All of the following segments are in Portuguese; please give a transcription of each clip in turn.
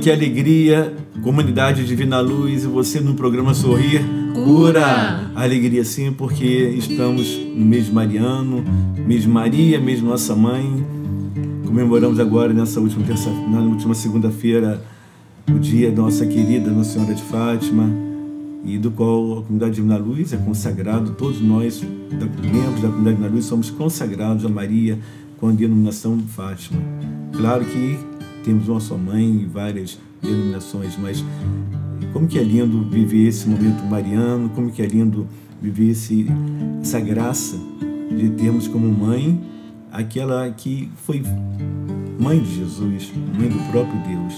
Que alegria, comunidade Divina Luz e você no programa Sorrir Cura. Alegria sim, porque estamos no mês mariano, mês Maria, mês Nossa Mãe. Comemoramos agora, nessa última, terça, na última segunda-feira, o dia da nossa querida Nossa Senhora de Fátima, e do qual a comunidade Divina Luz é consagrado, todos nós, membros da comunidade Divina Luz, somos consagrados a Maria com a denominação de Fátima. Claro que temos uma só mãe e várias denominações, mas como que é lindo viver esse momento mariano, como que é lindo viver esse, essa graça de termos como mãe aquela que foi mãe de Jesus, mãe do próprio Deus.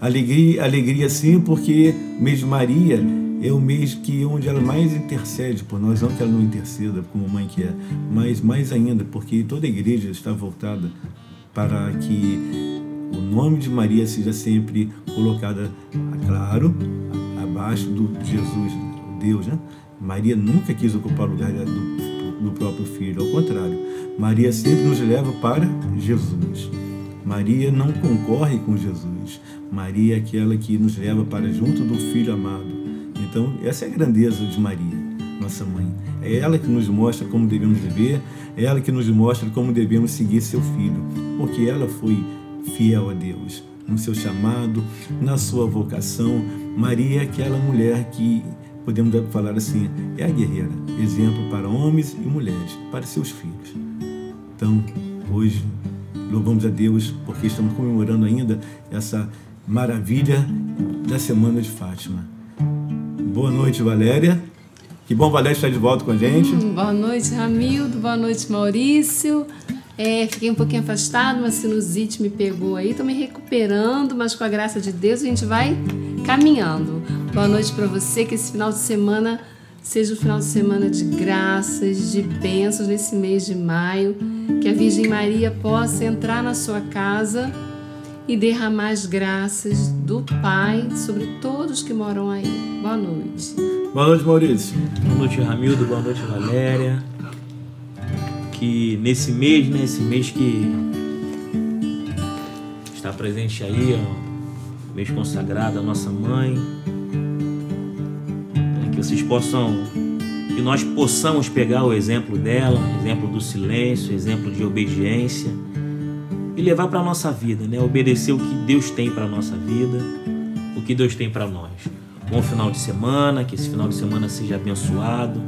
Alegria, alegria sim, porque o mês de Maria é o mês que onde ela mais intercede por nós, não que ela não interceda como mãe que é, mas mais ainda, porque toda a igreja está voltada para que o nome de Maria seja sempre colocada, claro, abaixo do Jesus, Deus, né? Maria nunca quis ocupar o lugar do, do próprio filho, ao contrário, Maria sempre nos leva para Jesus. Maria não concorre com Jesus. Maria é aquela que nos leva para junto do Filho amado. Então, essa é a grandeza de Maria, nossa mãe. É ela que nos mostra como devemos viver, é ela que nos mostra como devemos seguir seu filho, porque ela foi fiel a Deus no seu chamado, na sua vocação. Maria é aquela mulher que podemos falar assim, é a guerreira, exemplo para homens e mulheres, para seus filhos. Então, hoje, louvamos a Deus porque estamos comemorando ainda essa maravilha da Semana de Fátima. Boa noite, Valéria. Que bom, Valéria, estar de volta com a gente. Hum, Boa noite, Ramildo. Boa noite, Maurício. É, fiquei um pouquinho afastado, uma sinusite me pegou aí. Tô me recuperando, mas com a graça de Deus a gente vai caminhando. Boa noite para você, que esse final de semana seja um final de semana de graças, de bênçãos nesse mês de maio. Que a Virgem Maria possa entrar na sua casa e derramar as graças do Pai sobre todos que moram aí. Boa noite. Boa noite, Maurício. Boa noite, Ramildo. Boa noite, Valéria. Que nesse mês, né, esse mês que está presente aí, ó, mês consagrado à nossa mãe, né, que vocês possam, que nós possamos pegar o exemplo dela, exemplo do silêncio, exemplo de obediência e levar para a nossa vida, né, obedecer o que Deus tem para a nossa vida, o que Deus tem para nós. Bom final de semana, que esse final de semana seja abençoado,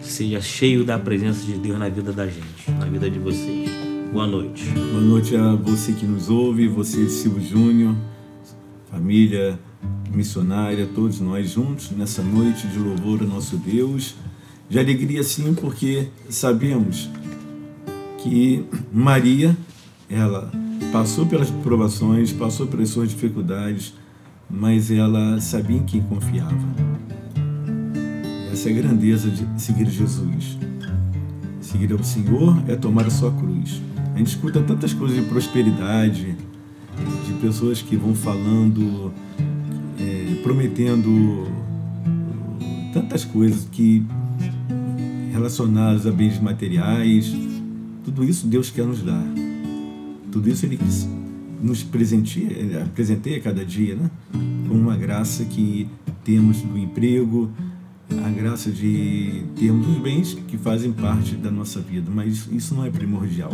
seja cheio da presença de Deus na vida da gente, na vida de vocês. Boa noite. Boa noite a você que nos ouve, você, Silvio Júnior, família missionária, todos nós juntos nessa noite de louvor ao nosso Deus. De alegria, sim, porque sabemos que Maria, ela passou pelas provações, passou pelas suas dificuldades, mas ela sabia em quem confiava. Essa é a grandeza de seguir Jesus. Seguir ao Senhor é tomar a sua cruz. A gente escuta tantas coisas de prosperidade, de pessoas que vão falando, é, prometendo tantas coisas que relacionadas a bens materiais. Tudo isso Deus quer nos dar. Tudo isso Ele nos presenteia, presenteia cada dia, né? Com uma graça que temos do emprego, a graça de termos os bens que fazem parte da nossa vida, mas isso não é primordial.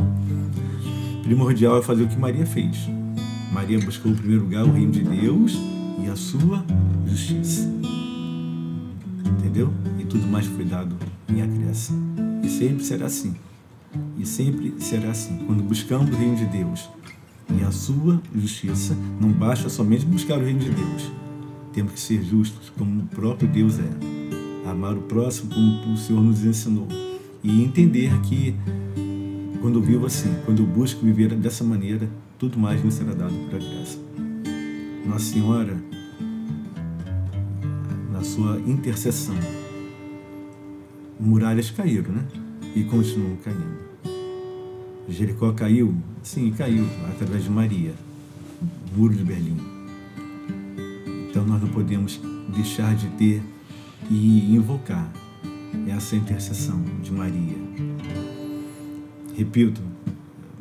Primordial é fazer o que Maria fez. Maria buscou em primeiro lugar o reino de Deus e a sua justiça. Entendeu? E tudo mais foi dado em acréscimo. E sempre será assim. E sempre será assim. Quando buscamos o reino de Deus e a sua justiça, não basta somente buscar o reino de Deus. Temos que ser justos, como o próprio Deus é. Amar o próximo como o Senhor nos ensinou. E entender que quando eu vivo assim, quando eu busco viver dessa maneira, tudo mais me será dado por graça. Nossa Senhora, na sua intercessão, muralhas caíram, né? E continuam caindo. Jericó caiu? Sim, caiu, através de Maria, muro de Berlim. Então nós não podemos deixar de ter e invocar essa intercessão de Maria. Repito,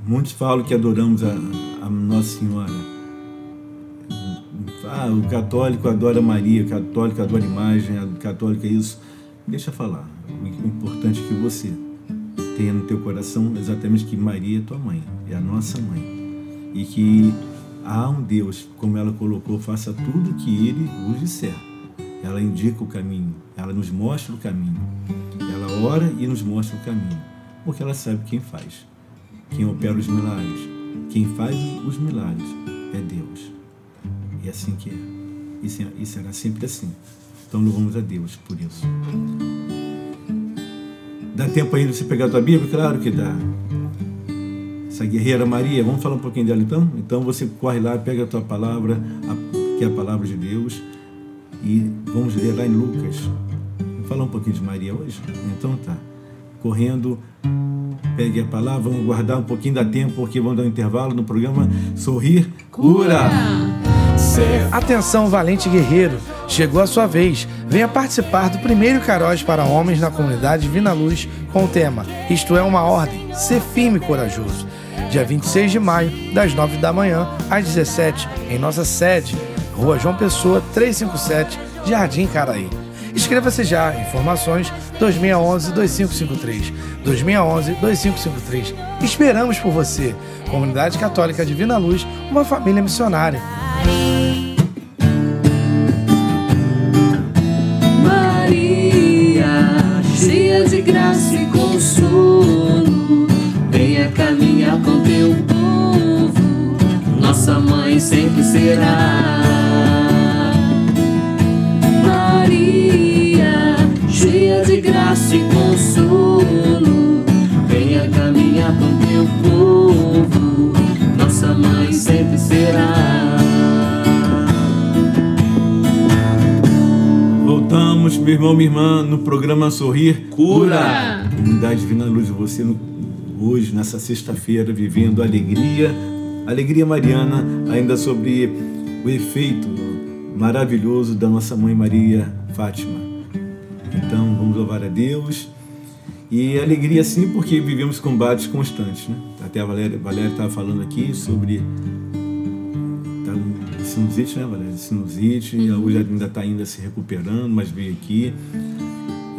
muitos falam que adoramos a, a Nossa Senhora. Ah, o católico adora Maria, o católico adora imagem, o católico é isso. Deixa falar. O importante é que você tenha no teu coração exatamente que Maria é tua mãe, é a nossa mãe. E que há um Deus, como ela colocou, faça tudo o que ele vos disser. Ela indica o caminho, ela nos mostra o caminho. Ela ora e nos mostra o caminho, porque ela sabe quem faz, quem opera os milagres. Quem faz os milagres é Deus. E é assim que é. E será sempre assim. Então louvamos a Deus por isso. Dá tempo ainda de você pegar a tua Bíblia? Claro que dá. Essa guerreira Maria, vamos falar um pouquinho dela então? Então você corre lá, pega a tua palavra, que é a palavra de Deus, e vamos ler lá em Lucas. Vamos falar um pouquinho de Maria hoje? Então tá. Correndo, pegue a palavra, vamos guardar um pouquinho da tempo, porque vamos dar um intervalo no programa Sorrir Cura. Atenção, valente guerreiro! Chegou a sua vez. Venha participar do primeiro Caróis para homens na comunidade Vina Luz com o tema Isto é uma ordem, ser firme e corajoso. Dia 26 de maio, das 9 da manhã às 17, em nossa sede, Rua João Pessoa, 357, Jardim Caraí. Inscreva-se já. Informações 2611-2553. 2611-2553. Esperamos por você. Comunidade Católica Divina Luz, uma família missionária. Programa Sorrir Cura. Comunidade Divina Luz, você no, hoje, nessa sexta-feira, vivendo alegria, alegria mariana, ainda sobre o efeito maravilhoso da nossa mãe Maria Fátima. Então, vamos louvar a Deus. E alegria sim, porque vivemos combates constantes. Né? Até a Valéria estava falando aqui sobre sinusite, né, Valéria? Sinusite, hoje ainda está ainda se recuperando, mas veio aqui.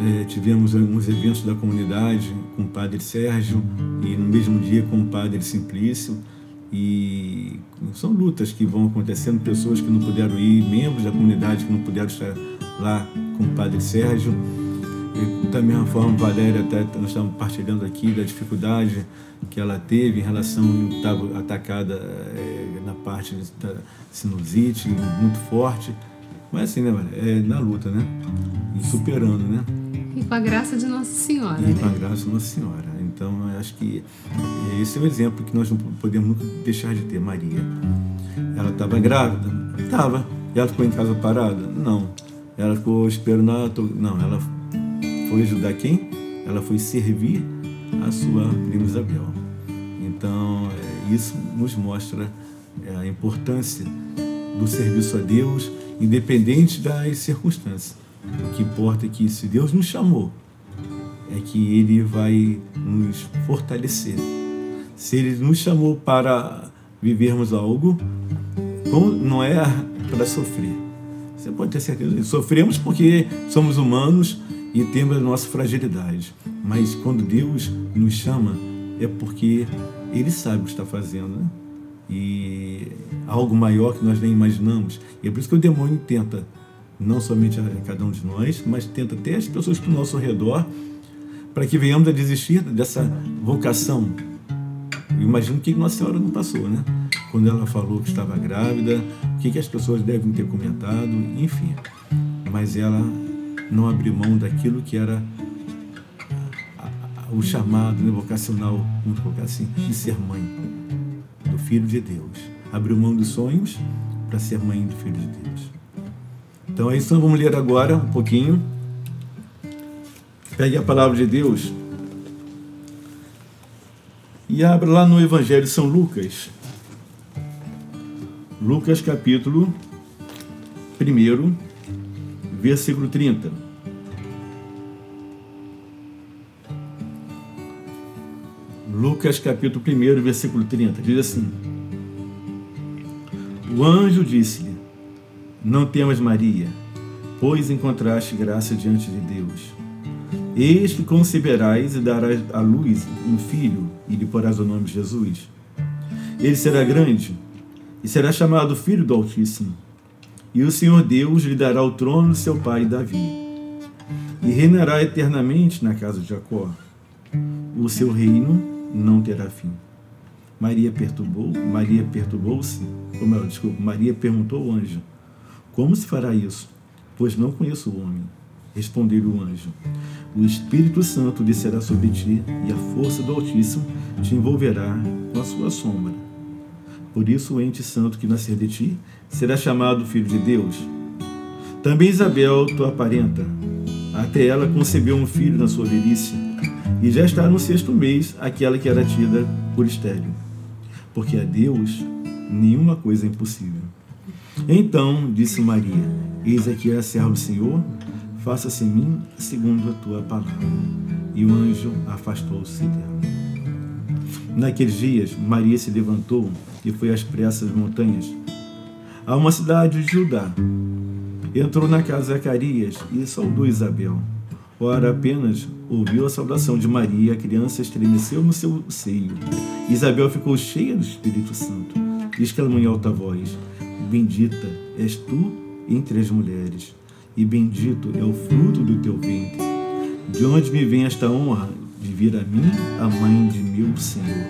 É, tivemos alguns eventos da comunidade com o padre Sérgio e no mesmo dia com o padre Simplício. E são lutas que vão acontecendo, pessoas que não puderam ir, membros da comunidade que não puderam estar lá com o padre Sérgio. E, da mesma forma, Valéria, até nós estamos partilhando aqui da dificuldade que ela teve em relação estava atacada é, na parte da sinusite muito forte mas assim né é na luta né? E superando né? E com a graça de Nossa Senhora e né? com a graça de Nossa Senhora. Então eu acho que esse é o exemplo que nós não podemos nunca deixar de ter. Maria. Ela estava grávida? Estava ela ficou em casa parada? Não. Ela ficou esperando não ela foi ajudar quem? Ela foi servir a sua prima Isabel. Então, é, isso nos mostra é, a importância do serviço a Deus, independente das circunstâncias. O que importa é que, se Deus nos chamou, é que Ele vai nos fortalecer. Se Ele nos chamou para vivermos algo, não é para sofrer. Você pode ter certeza. Sofremos porque somos humanos e temos a nossa fragilidade. Mas quando Deus nos chama, é porque Ele sabe o que está fazendo. Né? E algo maior que nós nem imaginamos. E é por isso que o demônio tenta, não somente a cada um de nós, mas tenta até as pessoas do nosso redor, para que venhamos a desistir dessa vocação. Eu imagino o que Nossa Senhora não passou, né? Quando ela falou que estava grávida, o que as pessoas devem ter comentado, enfim. Mas ela não abrir mão daquilo que era o o chamado né, vocacional, vamos colocar assim, de ser mãe Filho de Deus. Abriu mão dos sonhos para ser mãe do Filho de Deus. Então é isso, então vamos ler agora um pouquinho. Pegue a palavra de Deus e abra lá no Evangelho de São Lucas. Lucas capítulo 1, versículo 30. Lucas capítulo 1, versículo 30, diz assim: O anjo disse-lhe: Não temas, Maria, pois encontraste graça diante de Deus. Eis que conceberás e darás à luz um filho, e lhe porás o nome de Jesus. Ele será grande e será chamado Filho do Altíssimo. E o Senhor Deus lhe dará o trono de seu pai Davi, e reinará eternamente na casa de Jacó. O seu reino não terá fim. Maria perturbou, Maria perturbou-se, como ela, desculpa, Maria perguntou ao anjo: Como se fará isso? Pois não conheço o homem. Respondeu o anjo: O Espírito Santo descerá sobre ti, e a força do Altíssimo te envolverá com a sua sombra. Por isso, o ente santo que nascer de ti será chamado Filho de Deus. Também Isabel, tua parenta, até ela concebeu um filho na sua velhice e já está no sexto mês aquela que era tida por estéreo, porque a Deus nenhuma coisa é impossível. Então disse Maria: Eis aqui a serva do Senhor, faça-se em mim segundo a tua palavra. E o anjo afastou-se dela. Naqueles dias, Maria se levantou e foi às pressas montanhas, a uma cidade de Judá. Entrou na casa de Zacarias e saudou Isabel. Ora, apenas ouviu a saudação de Maria, a criança estremeceu no seu seio. Isabel ficou cheia do Espírito Santo exclamou em alta voz: Bendita és tu entre as mulheres, e bendito é o fruto do teu ventre. De onde me vem esta honra de vir a mim, a mãe de meu Senhor?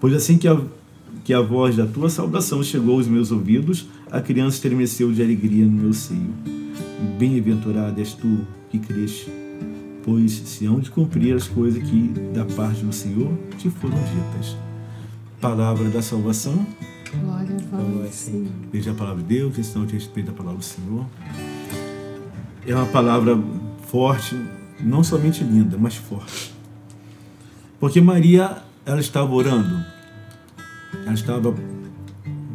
Pois assim que a, que a voz da tua saudação chegou aos meus ouvidos, a criança estremeceu de alegria no meu seio. Bem-aventurada és tu que cresce, pois se hão de cumprir as coisas que da parte do Senhor te foram ditas. Palavra da salvação. Glória a vós, Senhor. Veja a palavra de Deus, estão de respeito à palavra do Senhor. É uma palavra forte, não somente linda, mas forte. Porque Maria, ela estava orando, ela estava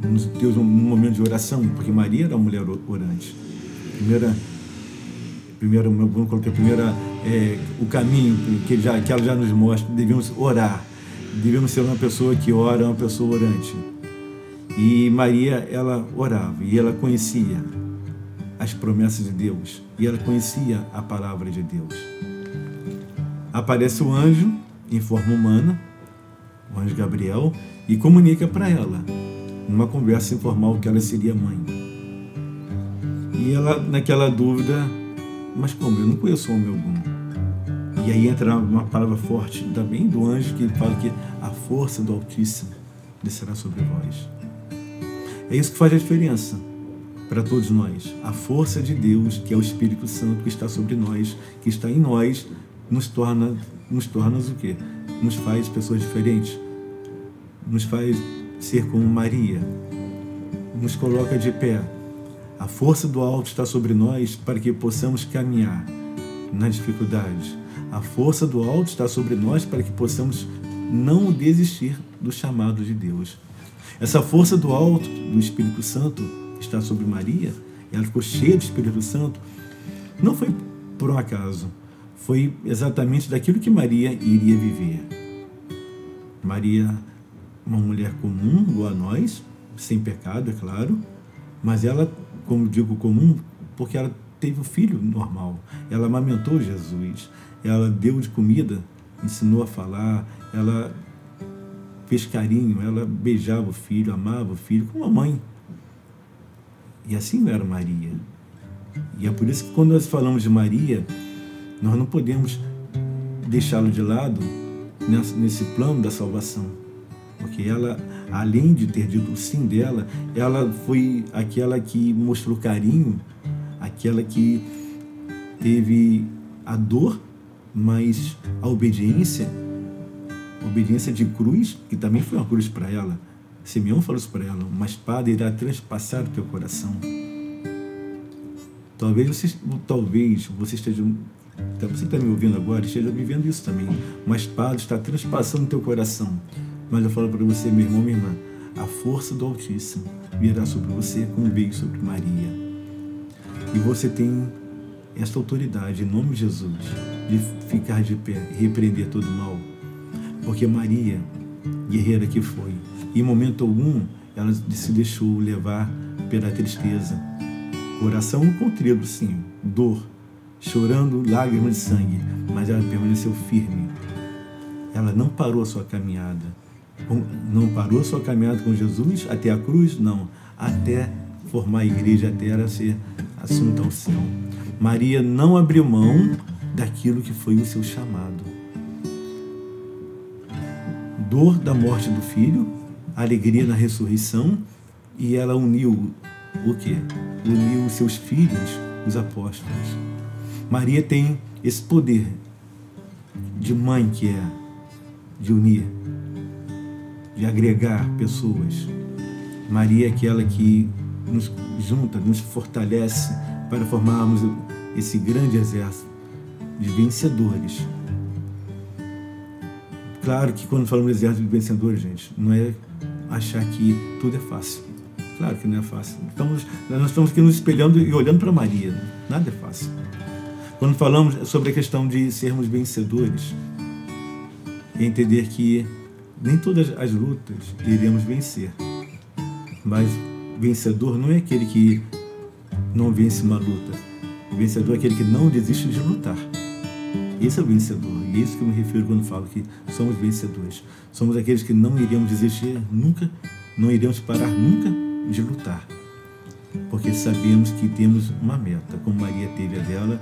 num momento de oração, porque Maria era uma mulher orante. Primeira a primeira, é, o caminho que, já, que ela já nos mostra, devemos orar, devemos ser uma pessoa que ora, uma pessoa orante. E Maria, ela orava e ela conhecia as promessas de Deus e ela conhecia a palavra de Deus. Aparece o anjo em forma humana, o anjo Gabriel, e comunica para ela, numa conversa informal, que ela seria mãe. E ela, naquela dúvida, mas como? Eu não conheço homem algum. E aí entra uma palavra forte também do anjo que ele fala que a força do Altíssimo descerá sobre vós. É isso que faz a diferença para todos nós. A força de Deus, que é o Espírito Santo que está sobre nós, que está em nós, nos torna, nos torna o quê? Nos faz pessoas diferentes. Nos faz ser como Maria. Nos coloca de pé a força do alto está sobre nós para que possamos caminhar nas dificuldades. A força do alto está sobre nós para que possamos não desistir do chamado de Deus. Essa força do alto, do Espírito Santo, está sobre Maria, ela ficou cheia do Espírito Santo, não foi por um acaso, foi exatamente daquilo que Maria iria viver. Maria, uma mulher comum, igual a nós, sem pecado, é claro, mas ela como digo, comum, porque ela teve o filho normal. Ela amamentou Jesus, ela deu de comida, ensinou a falar, ela fez carinho, ela beijava o filho, amava o filho, como a mãe. E assim era Maria. E é por isso que quando nós falamos de Maria, nós não podemos deixá-lo de lado nesse plano da salvação. Porque ela além de ter dito o sim dela, ela foi aquela que mostrou carinho, aquela que teve a dor Mas a obediência, a obediência de cruz, que também foi uma cruz para ela, Simeão falou isso para ela: uma espada irá transpassar o teu coração. Talvez você, talvez você esteja, você está me ouvindo agora, esteja vivendo isso também. Uma espada está transpassando o teu coração. Mas eu falo para você, meu irmão, minha irmã, a força do Altíssimo virá sobre você como veio sobre Maria. E você tem esta autoridade, em nome de Jesus, de ficar de pé e repreender todo mal. Porque Maria, guerreira que foi, em momento algum ela se deixou levar pela tristeza. Coração contrido, sim, dor, chorando lágrimas de sangue, mas ela permaneceu firme. Ela não parou a sua caminhada. Não parou sua caminhada com Jesus até a cruz? Não. Até formar a igreja, até ela ser assunto ao céu. Maria não abriu mão daquilo que foi o seu chamado. Dor da morte do filho, alegria na ressurreição, e ela uniu o que? Uniu os seus filhos, os apóstolos. Maria tem esse poder de mãe que é de unir, de agregar pessoas. Maria é aquela que nos junta, nos fortalece para formarmos esse grande exército de vencedores. Claro que quando falamos de exército de vencedores, gente, não é achar que tudo é fácil. Claro que não é fácil. Estamos, nós estamos aqui nos espelhando e olhando para Maria. Nada é fácil. Quando falamos sobre a questão de sermos vencedores, é entender que nem todas as lutas iremos vencer. Mas vencedor não é aquele que não vence uma luta. O vencedor é aquele que não desiste de lutar. Esse é o vencedor. E é isso que eu me refiro quando falo que somos vencedores. Somos aqueles que não iremos desistir nunca, não iremos parar nunca de lutar. Porque sabemos que temos uma meta, como Maria teve a dela,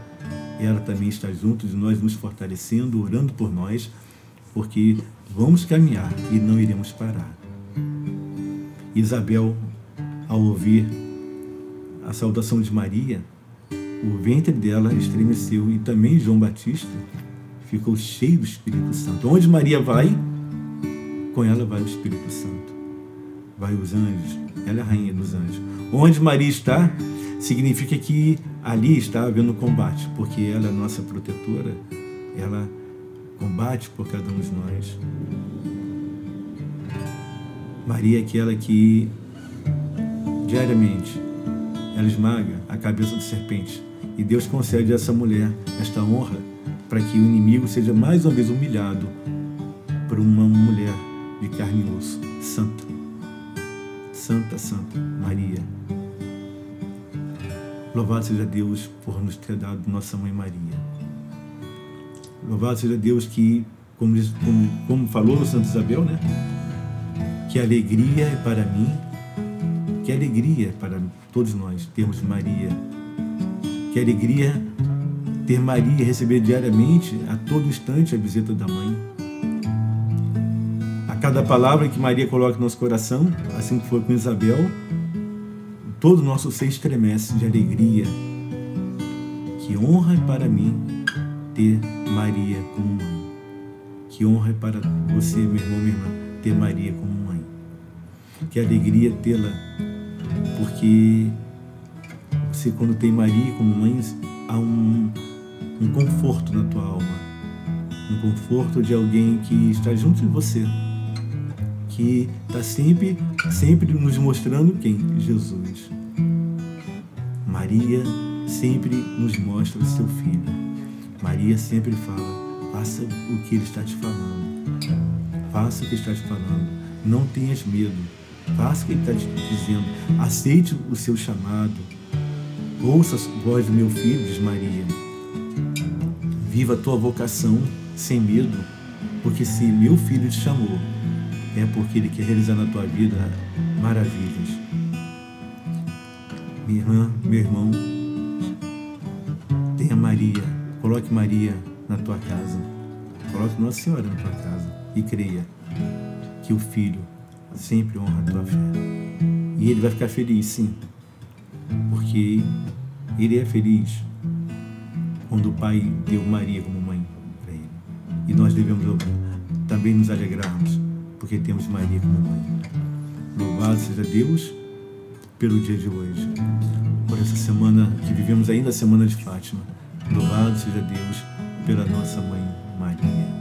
ela também está junto de nós, nos fortalecendo, orando por nós, porque vamos caminhar e não iremos parar. Isabel, ao ouvir a saudação de Maria, o ventre dela estremeceu e também João Batista ficou cheio do Espírito Santo. Onde Maria vai, com ela vai o Espírito Santo. Vai os anjos, ela é a rainha dos anjos. Onde Maria está, significa que ali está havendo combate, porque ela é nossa protetora, ela combate por cada um de nós. Maria é aquela que diariamente ela esmaga a cabeça do serpente. E Deus concede a essa mulher esta honra para que o inimigo seja mais uma vez humilhado por uma mulher de carne e osso, santa. Santa, Santa Maria. Louvado seja Deus por nos ter dado nossa mãe Maria. Louvado seja Deus que, como, como, como falou Isabel, né? Que alegria é para mim que alegria para todos nós termos Maria. Que alegria ter Maria e receber diariamente, a todo instante, a visita da mãe. A cada palavra que Maria coloca no nosso coração, assim que foi com Isabel, todo o nosso ser estremece de alegria. Que honra é para mim ter Maria como mãe. Que honra para você, meu irmão, minha irmã, ter Maria como mãe. Que alegria tê-la porque você quando tem Maria como mãe, há um, um conforto na tua alma, um conforto de alguém que está junto de você, que está sempre, sempre nos mostrando quem? Jesus. Maria sempre nos mostra seu filho. Maria sempre fala, faça o que ele está te falando. Faça o que está te falando. Não tenhas medo Faça o que ele está te dizendo. Aceite o seu chamado. Ouça a voz do meu filho, diz Maria. Viva a tua vocação sem medo, porque se meu filho te chamou, é porque ele quer realizar na tua vida maravilhas. Minha irmã, meu irmão, tenha Maria, coloque Maria na tua casa, coloque Nossa Senhora na tua casa e creia que o Filho sempre honra a tua fé. E ele vai ficar feliz, sim, porque ele é feliz quando o pai deu Maria como mãe para E nós devemos também nos alegrarmos, porque temos Maria como mãe. Louvado seja Deus pelo dia de hoje, por essa semana que vivemos ainda a semana de Fátima. Louvado seja Deus pela nossa mãe Maria.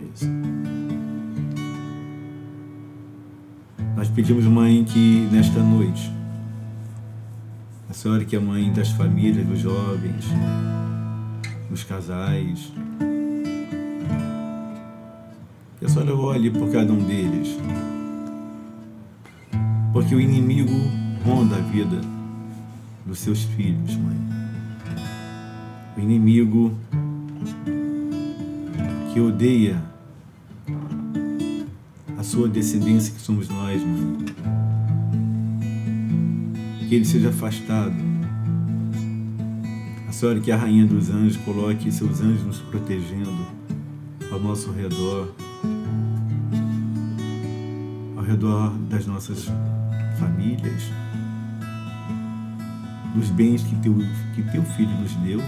pedimos, Mãe, que nesta noite, a Senhora que é mãe das famílias, dos jovens, dos casais, que a Senhora olhe por cada um deles, porque o inimigo ronda a vida dos seus filhos, Mãe. O inimigo que odeia a sua descendência, que somos nós, mãe. Que ele seja afastado. A Senhora, que é a rainha dos anjos, coloque seus anjos nos protegendo ao nosso redor, ao redor das nossas famílias, dos bens que teu, que teu filho nos deu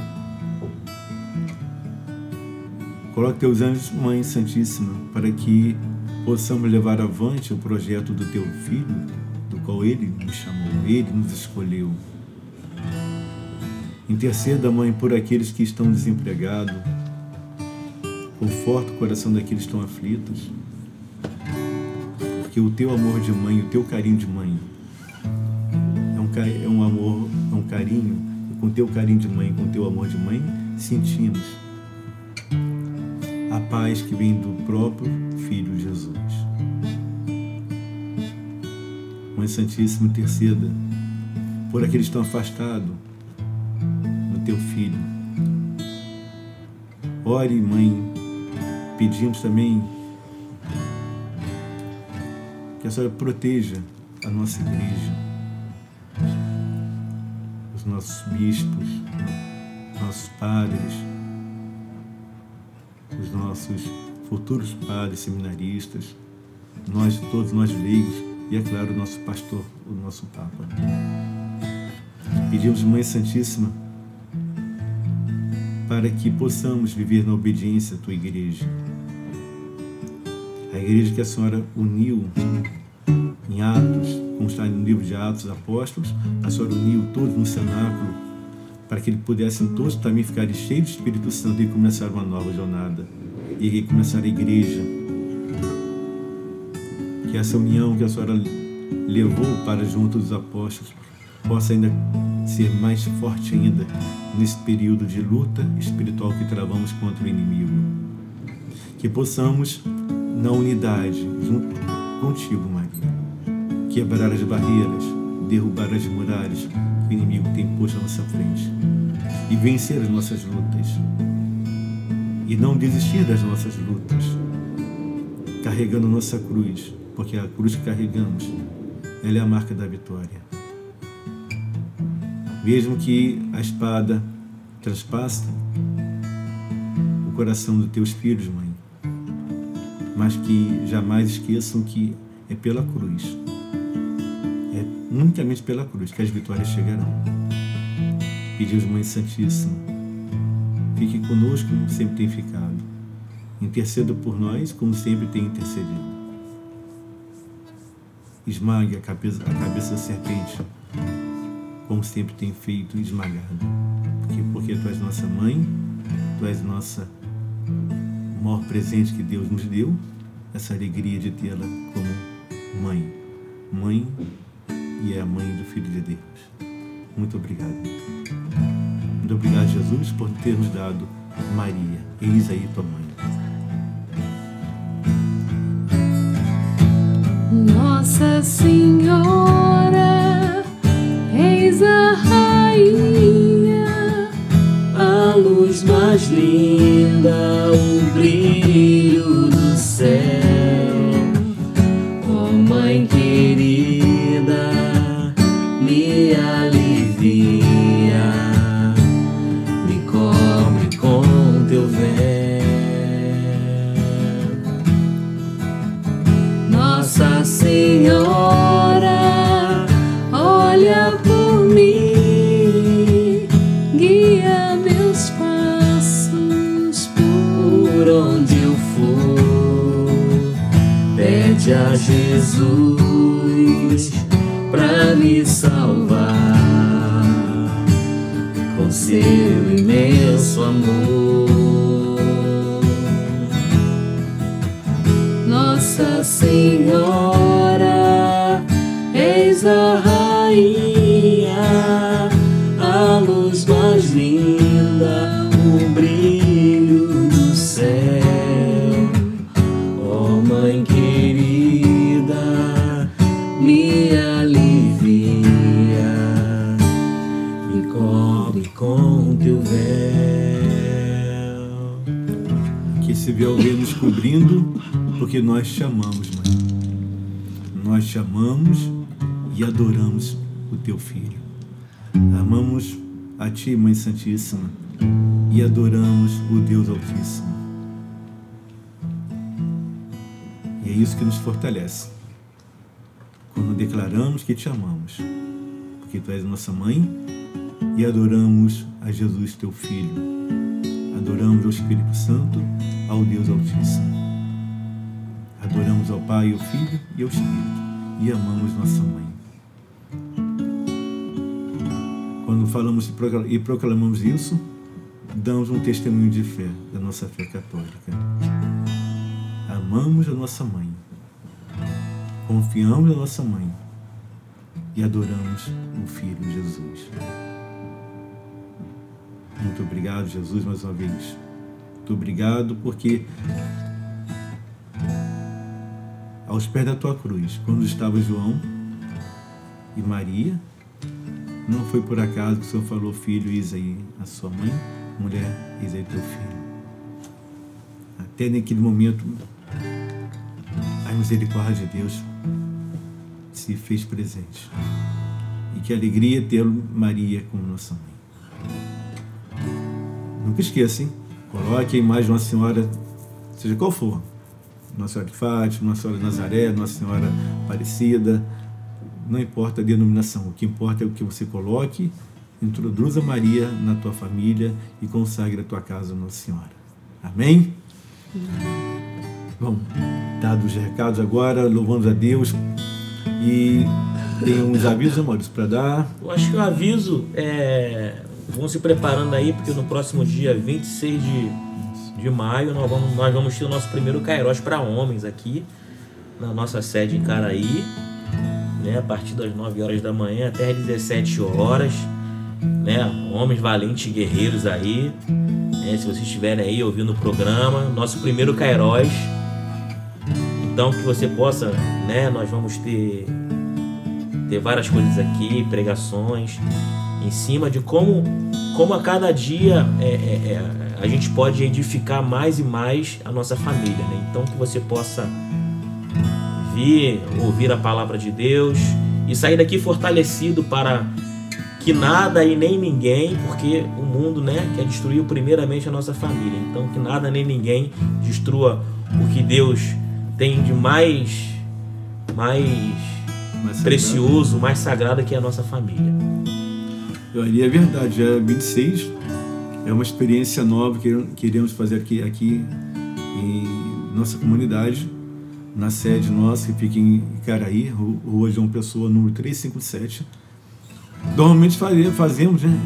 Coloque teus anjos, Mãe Santíssima, para que possamos levar avante o projeto do teu filho, do qual ele nos chamou, ele nos escolheu. Interceda, Mãe, por aqueles que estão desempregados. Conforta o coração daqueles que estão aflitos. Porque o teu amor de mãe, o teu carinho de mãe, é um, é um amor, é um carinho. Com o teu carinho de mãe, com o teu amor de mãe, sentimos paz que vem do próprio Filho Jesus. Mãe Santíssima, interceda por aqueles que estão afastados do teu Filho. Ore, Mãe, pedimos também que a Senhora proteja a nossa igreja, os nossos bispos, nossos padres, os nossos futuros padres seminaristas, nós todos nós leigos e é claro o nosso pastor, o nosso Papa. Pedimos Mãe Santíssima para que possamos viver na obediência à tua igreja. A igreja que a Senhora uniu em Atos, como está no livro de Atos Apóstolos, a Senhora uniu todos no cenáculo para que ele pudessem todos também ficarem cheios do Espírito Santo e começar uma nova jornada e recomeçar a igreja que essa união que a senhora levou para junto dos apóstolos possa ainda ser mais forte ainda nesse período de luta espiritual que travamos contra o inimigo. Que possamos, na unidade, junto contigo, Maria, quebrar as barreiras, derrubar as muralhas que o inimigo tem posto à nossa frente e vencer as nossas lutas. E não desistir das nossas lutas, carregando nossa cruz, porque a cruz que carregamos, ela é a marca da vitória. Mesmo que a espada transpasse o coração dos teus filhos, mãe, mas que jamais esqueçam que é pela cruz, é unicamente pela cruz que as vitórias chegarão. Pedimos, Mãe Santíssima, fique conosco como sempre tem ficado. Interceda por nós como sempre tem intercedido. Esmague a cabeça, a cabeça da serpente como sempre tem feito, esmagado. Porque, porque tu és nossa mãe, tu és nossa o maior presente que Deus nos deu, essa alegria de tê-la como mãe. Mãe e é a mãe do Filho de Deus. Muito obrigado. Muito obrigado, Jesus, por ter nos dado Maria. Eis aí tua mãe. Nossa Senhora, eis a rainha, a luz mais linda, o brilho do céu. Jesus pra me salvar com seu imenso amor. Nós te amamos, mãe. Nós te amamos e adoramos o teu filho. Amamos a ti, Mãe Santíssima, e adoramos o Deus Altíssimo. E é isso que nos fortalece. Quando declaramos que te amamos, porque tu és nossa mãe e adoramos a Jesus, teu filho. Adoramos ao Espírito Santo, ao Deus Altíssimo. Adoramos ao Pai, ao Filho e ao Espírito. E amamos nossa mãe. Quando falamos e proclamamos isso, damos um testemunho de fé, da nossa fé católica. Amamos a nossa mãe. Confiamos na nossa mãe. E adoramos o Filho Jesus. Muito obrigado, Jesus, mais uma vez. Muito obrigado porque aos pés da tua cruz, quando estava João e Maria, não foi por acaso que o Senhor falou, filho, eis aí a sua mãe, mulher, eis aí teu filho. Até naquele momento, a misericórdia de Deus se fez presente. E que alegria ter Maria como nossa mãe. Nunca esqueça, hein? Coloque a imagem de Nossa Senhora, seja qual for. Nossa Senhora de Fátima, Nossa Senhora de Nazaré, Nossa Senhora Aparecida. Não importa a denominação, o que importa é o que você coloque, introduza Maria na tua família e consagre a tua casa Nossa Senhora. Amém? Bom, dados os recados agora, louvamos a Deus. E tem uns avisos, amores, para dar. Eu acho que o aviso é. Vão se preparando aí, porque no próximo dia 26 de, de maio nós vamos, nós vamos ter o nosso primeiro Kairos para homens aqui. na nossa sede em Caraí, né, a partir das 9 horas da manhã até as 17 horas, né, homens valentes guerreiros aí, né, se vocês estiverem aí ouvindo o programa, nosso primeiro Cairóis, então que você possa, né, nós vamos ter ter várias coisas aqui, pregações em cima de como como a cada dia é, é, é, a gente pode edificar mais e mais a nossa família, né? Então que você possa vir, ouvir a palavra de Deus e sair daqui fortalecido para que nada e nem ninguém, porque o mundo, né, quer destruir primeiramente a nossa família. Então que nada nem ninguém destrua o que Deus tem de mais mais, mais precioso, mais sagrado que é a nossa família. E é verdade, é 26 é uma experiência nova que queremos fazer aqui, aqui em nossa comunidade na sede nossa, que fica em Icaraí, Rua João Pessoa, número 357. Normalmente fazemos, né?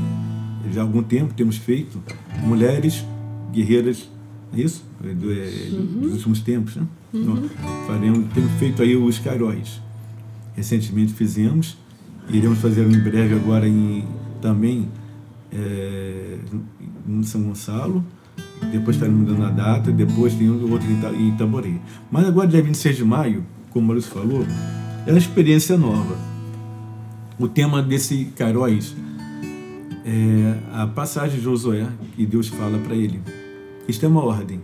Já há algum tempo temos feito mulheres guerreiras, é isso? É, do, é, uhum. Dos últimos tempos, né? Uhum. Então, faremos, temos feito aí os Cairóis. Recentemente fizemos, iremos fazer em breve agora em, também é, em São Gonçalo depois estaremos dando a data, depois tem outro em Itaboré. Mas agora, dia 26 de maio, como o Maurício falou, é uma experiência nova. O tema desse Caróis é a passagem de Josué, que Deus fala para ele. Isto é uma ordem.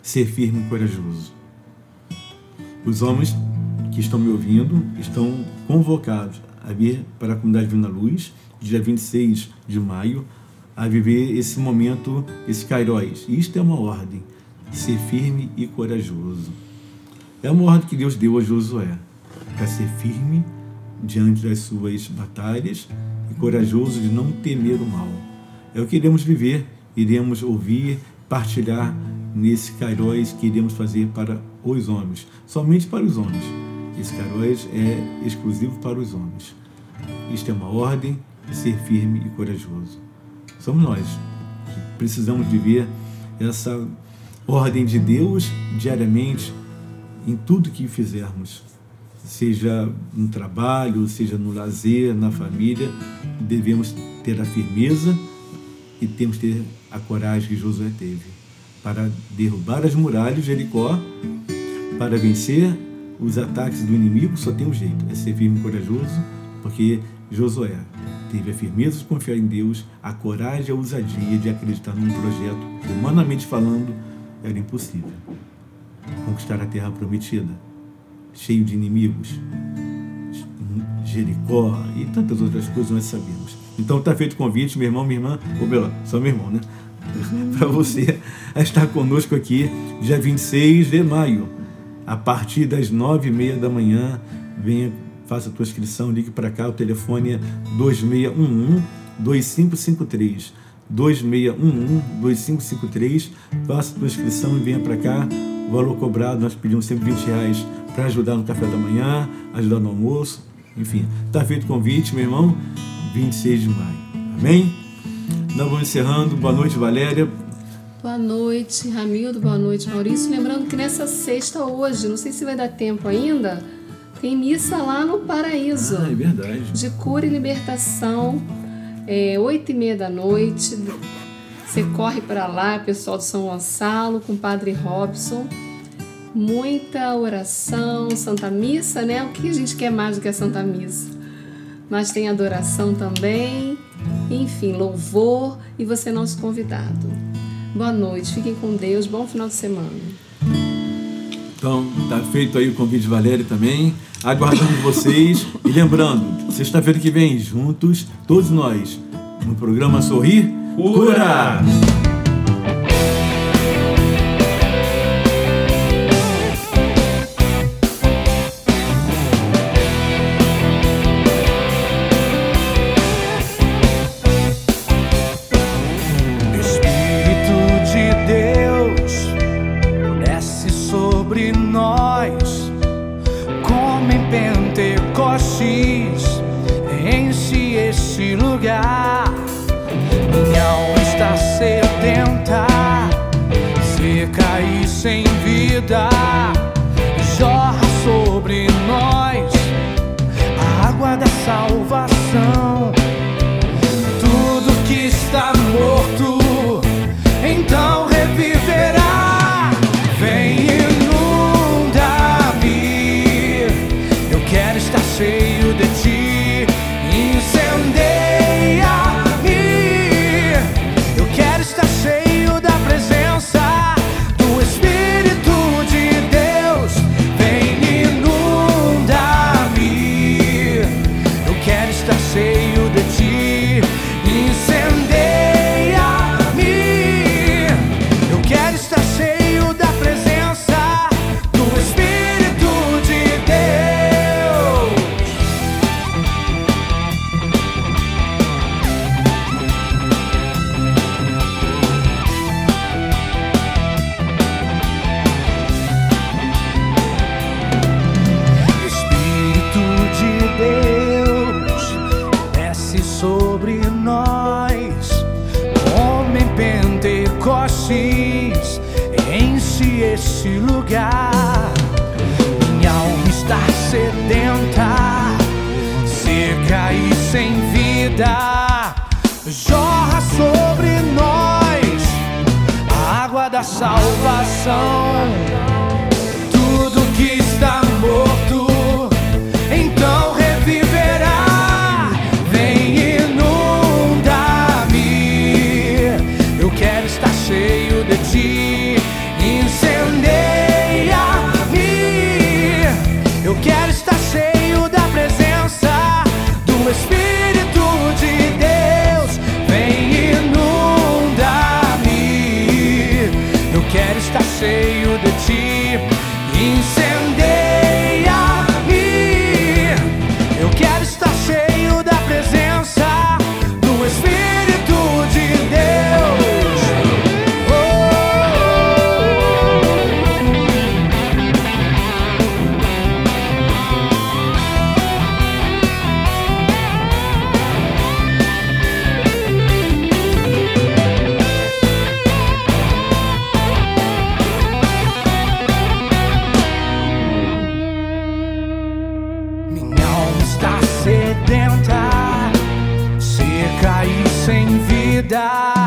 Ser firme e corajoso. Os homens que estão me ouvindo estão convocados a vir para a comunidade Vina Luz, dia 26 de maio, a viver esse momento, esse Kairos. Isto é uma ordem, ser firme e corajoso. É uma ordem que Deus deu a Josué, para ser firme diante das suas batalhas e corajoso de não temer o mal. É o que iremos viver, iremos ouvir, partilhar nesse Kairos que iremos fazer para os homens, somente para os homens. Esse Kairos é exclusivo para os homens. Isto é uma ordem de ser firme e corajoso. Somos nós que precisamos viver essa ordem de Deus diariamente em tudo que fizermos, seja no trabalho, seja no lazer, na família, devemos ter a firmeza e temos que ter a coragem que Josué teve. Para derrubar as muralhas de Jericó, para vencer os ataques do inimigo, só tem um jeito, é ser firme e corajoso, porque Josué teve a firmeza de confiar em Deus, a coragem e a ousadia de acreditar num projeto que, humanamente falando, era impossível. Conquistar a terra prometida, cheio de inimigos, Jericó e tantas outras coisas nós sabemos. Então está feito o convite, meu irmão, minha irmã, ou Bela, só meu irmão, né? Para você estar conosco aqui, dia 26 de maio, a partir das nove e meia da manhã, venha faça a tua inscrição, ligue para cá, o telefone é 2611 2553. 2611 2553. Faça a tua inscrição e venha para cá. O valor cobrado, nós pedimos sempre 20 reais para ajudar no café da manhã, ajudar no almoço. Enfim, está feito o convite, meu irmão, 26 de maio. Amém? Nós vamos encerrando. Boa noite, Valéria. Boa noite, Ramildo. Boa noite, Maurício. Lembrando que nessa sexta hoje, não sei se vai dar tempo ainda, tem missa lá no Paraíso. Ah, é verdade. De cura e libertação, é, oito e meia da noite. Você corre para lá, pessoal de São Gonçalo, com o Padre Robson. Muita oração, Santa Missa, né? O que a gente quer mais do que a Santa Missa? Mas tem adoração também, enfim, louvor e você é nosso convidado. Boa noite, fiquem com Deus, bom final de semana. Então, tá feito aí o convite Valéria também aguardando vocês. E lembrando, sexta-feira que vem, juntos, todos nós, no programa Sorrir Cura! sem da salvação. sem vida jorra sobre nós a água da salvação. sedenta, seca e sem vida.